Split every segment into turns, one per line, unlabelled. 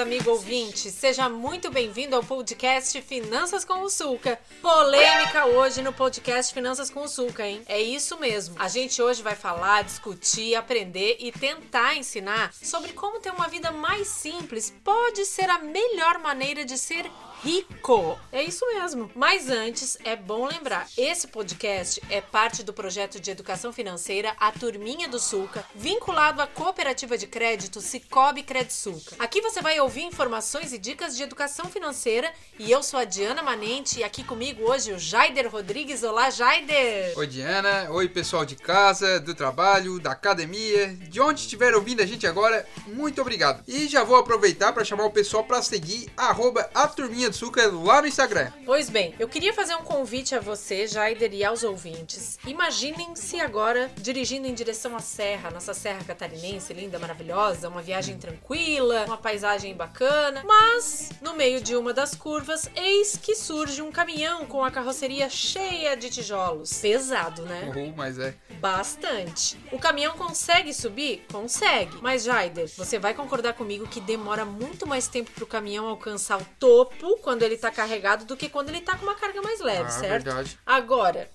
amigo ouvinte. Seja muito bem-vindo ao podcast Finanças com o Sulca. Polêmica hoje no podcast Finanças com o Sulca, hein? É isso mesmo. A gente hoje vai falar, discutir, aprender e tentar ensinar sobre como ter uma vida mais simples pode ser a melhor maneira de ser rico. É isso mesmo. Mas antes, é bom lembrar: esse podcast é parte do projeto de educação financeira A Turminha do Sulca, vinculado à cooperativa de crédito Cicobi Credsulca. Aqui você vai ouvir informações e dicas de educação financeira e eu sou a Diana Manente e aqui comigo hoje o Jaider Rodrigues. Olá, Jaider!
Oi, Diana. Oi, pessoal de casa, do trabalho, da academia, de onde estiver ouvindo a gente agora, muito obrigado. E já vou aproveitar para chamar o pessoal para seguir arroba a Turminha do Sulca lá no Instagram.
Pois bem, eu queria fazer um convite a você, Jaider, e aos ouvintes. Imaginem-se agora dirigindo em direção à serra, nossa serra catarinense, linda, maravilhosa, uma viagem tranquila, uma paisagem bacana, mas no meio de uma das curvas, eis que surge um caminhão com a carroceria cheia de tijolos. Pesado, né?
Uhum, mas é.
Bastante. O caminhão consegue subir? Consegue. Mas, Jaider, você vai concordar comigo que demora muito mais tempo pro caminhão alcançar o topo quando ele tá carregado do que quando ele tá com uma carga mais leve,
Ah,
certo?
verdade.
Agora,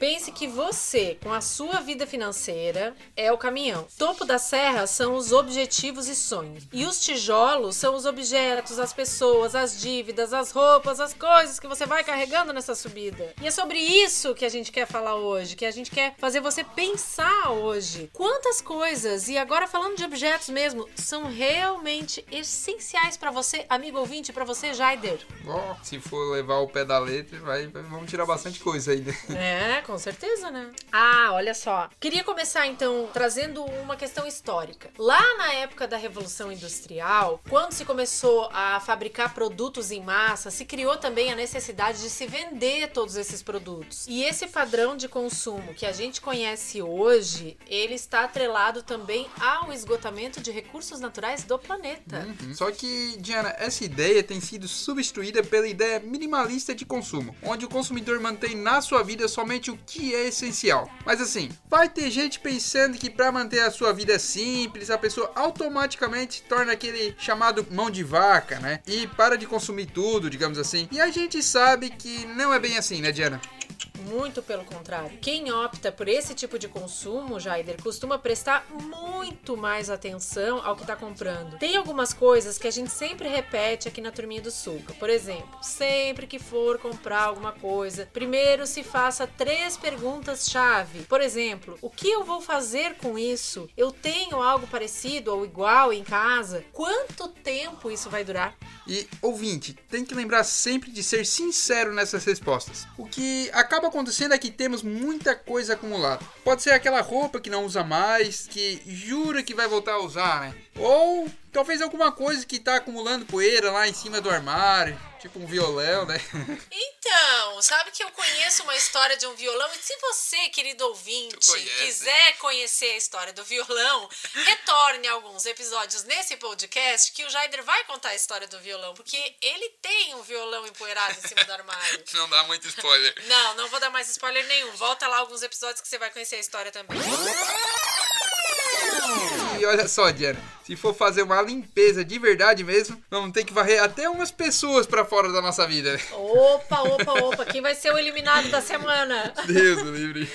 pense que você, com a sua vida financeira, é o caminhão. Topo da serra são os objetivos e sonhos. E os tijolos são os objetos, as pessoas, as dívidas, as roupas, as coisas que você vai carregando nessa subida. E é sobre isso que a gente quer falar hoje, que a gente quer fazer você pensar hoje. Quantas coisas, e agora falando de objetos mesmo, são realmente essenciais pra você, amigo ouvinte, pra você, Jaider?
Bom, se for levar o pé da letra, vai, vai- vamos tirar bastante coisa aí. né?
É, com certeza, né? Ah, olha só. Queria começar então trazendo uma questão histórica. Lá na época da Revolução Industrial, quando se começou a fabricar produtos em massa, se criou também a necessidade de se vender todos esses produtos. E esse padrão de consumo que a gente conhece hoje, ele está atrelado também ao esgotamento de recursos naturais do planeta.
Uhum. Só que, Diana, essa ideia tem sido substituída pela ideia minimalista de consumo, onde o consumidor mantém na sua vida somente o que é essencial. Mas assim, vai ter gente pensando que para manter a sua vida simples, a pessoa automaticamente torna aquele chamado mão de vaca, né? E para de consumir tudo, digamos assim. E a gente sabe que não é bem assim, né, Diana?
Muito pelo contrário. Quem opta por esse tipo de consumo, Jaider, costuma prestar muito mais atenção ao que está comprando. Tem algumas coisas que a gente sempre repete aqui na Turminha do Suca. Por exemplo, sempre que for comprar alguma coisa, primeiro se faça três perguntas-chave. Por exemplo, o que eu vou fazer com isso? Eu tenho algo parecido ou igual em casa? Quanto tempo isso vai durar?
E ouvinte, tem que lembrar sempre de ser sincero nessas respostas. O que acaba acontecendo é que temos muita coisa acumulada. Pode ser aquela roupa que não usa mais, que jura que vai voltar a usar, né? Ou talvez alguma coisa que tá acumulando poeira lá em cima do armário, tipo um violão, né?
Então, sabe que eu conheço uma história de um violão e se você, querido ouvinte, quiser conhecer a história do violão, retorne a alguns episódios nesse podcast que o Jaider vai contar a história do violão, porque ele tem um violão empoeirado em cima do armário.
Não dá muito spoiler.
Não, não vou dar mais spoiler nenhum. Volta lá alguns episódios que você vai conhecer a história também.
E olha só, Diana, se for fazer uma limpeza de verdade mesmo, vamos ter que varrer até umas pessoas pra fora da nossa vida.
Opa, opa, opa, quem vai ser o eliminado da semana?
Deus do livre.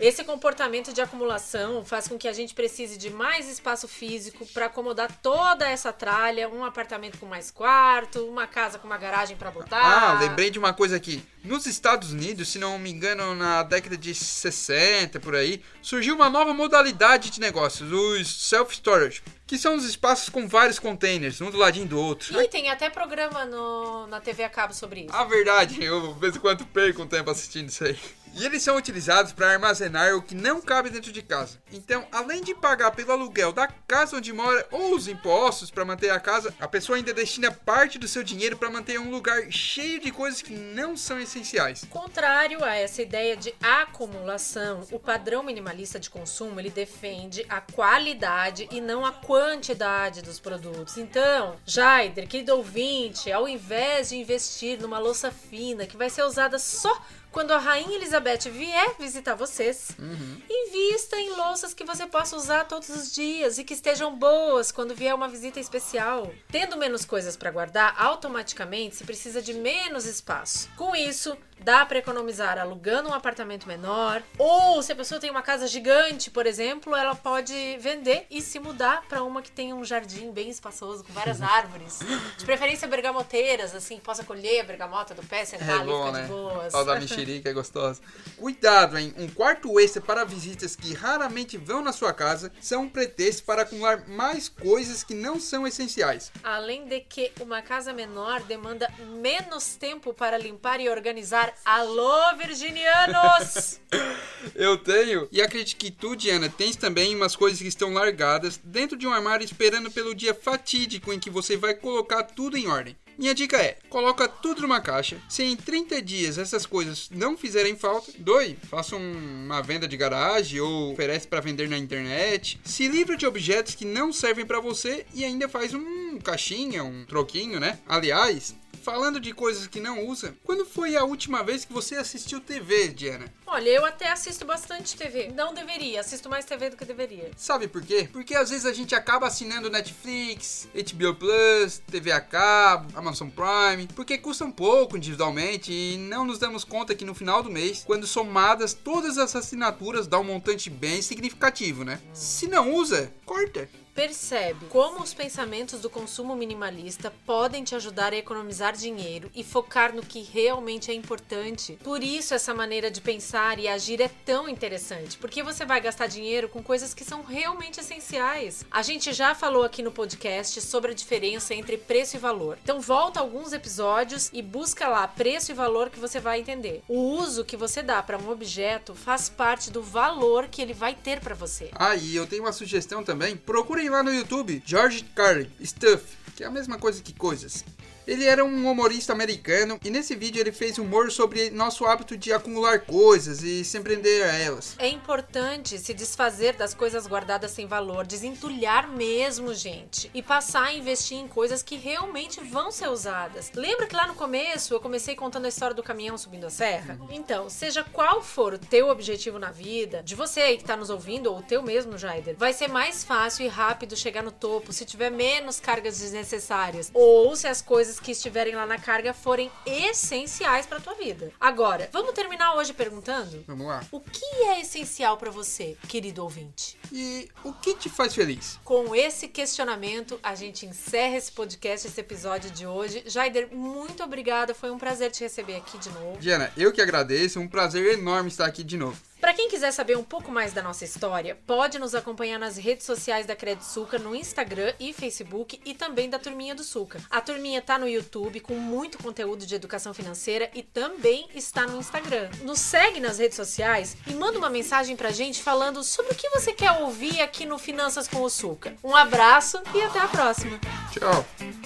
Esse comportamento de acumulação faz com que a gente precise de mais espaço físico para acomodar toda essa tralha, um apartamento com mais quarto, uma casa com uma garagem para botar.
Ah, lembrei de uma coisa aqui. Nos Estados Unidos, se não me engano, na década de 60 por aí, surgiu uma nova modalidade de negócios, os self-storage, que são os espaços com vários containers, um do ladinho do outro.
E tem até programa no, na TV a cabo sobre isso.
A verdade, eu de vez em quando perco um tempo assistindo isso aí. E eles são utilizados para armazenar o que não cabe dentro de casa. Então, além de pagar pelo aluguel da casa onde mora ou os impostos para manter a casa, a pessoa ainda destina parte do seu dinheiro para manter um lugar cheio de coisas que não são essenciais.
Contrário a essa ideia de acumulação, o padrão minimalista de consumo ele defende a qualidade e não a quantidade dos produtos. Então, Jaider, querido ouvinte, ao invés de investir numa louça fina que vai ser usada só quando a rainha Elizabeth Beth vier visitar vocês,
Uhum.
invista em louças que você possa usar todos os dias e que estejam boas quando vier uma visita especial. Tendo menos coisas para guardar, automaticamente se precisa de menos espaço. Com isso, dá para economizar alugando um apartamento menor, ou se a pessoa tem uma casa gigante, por exemplo, ela pode vender e se mudar para uma que tenha um jardim bem espaçoso com várias árvores, de preferência bergamoteiras, assim, possa colher a bergamota do pé, sentar
É
ali e
bom,
ficar
né?
de boas.
Tal da mexerica é gostosa. Cuidado, hein? Um quarto extra para visitas que raramente vão na sua casa são um pretexto para acumular mais coisas que não são essenciais.
Além de que uma casa menor demanda menos tempo para limpar e organizar. Alô, virginianos!
Eu tenho. E acredito que tu, Diana, tens também umas coisas que estão largadas dentro de um armário esperando pelo dia fatídico em que você vai colocar tudo em ordem. Minha dica é: coloca tudo numa caixa. Se em 30 dias essas coisas não fizerem falta, doe, faça um- uma venda de garagem ou oferece para vender na internet. Se livra de objetos que não servem para você e ainda faz um caixinha, um troquinho, né? Aliás, falando de coisas que não usa, quando foi a última vez que você assistiu TV, Diana?
Olha, eu até assisto bastante TV. Não deveria, assisto mais TV do que deveria.
Sabe por quê? Porque às vezes a gente acaba assinando Netflix, HBO Plus, TV a cabo, Amazon Prime, porque custam pouco individualmente e não nos damos conta que no final do mês, quando somadas todas as assinaturas, dá um montante bem significativo, né? Se não usa, corta.
Percebe como os pensamentos do consumo minimalista podem te ajudar a economizar dinheiro e focar no que realmente é importante. Por isso, essa maneira de pensar e agir é tão interessante, porque você vai gastar dinheiro com coisas que são realmente essenciais. A gente já falou aqui no podcast sobre a diferença entre preço e valor. Então, volta alguns episódios e busca lá preço e valor que você vai entender. O uso que você dá para um objeto faz parte do valor que ele vai ter para você.
Ah, e eu tenho uma sugestão também. Procurem lá no YouTube George Carlin, Stuff, que é a mesma coisa que coisas. Ele era um humorista americano e nesse vídeo ele fez humor sobre nosso hábito de acumular coisas e se prender a elas.
É importante se desfazer das coisas guardadas sem valor, desentulhar mesmo, gente, e passar a investir em coisas que realmente vão ser usadas. Lembra que lá no começo eu comecei contando a história do caminhão subindo a serra? Então, seja qual for o teu objetivo na vida, de você aí que tá nos ouvindo ou o teu mesmo, Jaider, vai ser mais fácil e rápido chegar no topo se tiver menos cargas desnecessárias ou se as coisas que estiverem lá na carga forem essenciais para tua vida. Agora, vamos terminar hoje perguntando
Vamos lá.
o que é essencial para você, querido ouvinte?
E o que te faz feliz?
Com esse questionamento, a gente encerra esse podcast, esse episódio de hoje. Jaider, muito obrigada. Foi um prazer te receber aqui de novo.
Diana, eu que agradeço, um prazer enorme estar aqui de novo.
Para quem quiser saber um pouco mais da nossa história, pode nos acompanhar nas redes sociais da Credit Suca, no Instagram e Facebook e também da Turminha do Suca. A Turminha tá no YouTube com muito conteúdo de educação financeira e também está no Instagram. Nos segue nas redes sociais e manda uma mensagem pra gente falando sobre o que você quer ouvir aqui no Finanças com o Suca. Um abraço e até a próxima!
Tchau.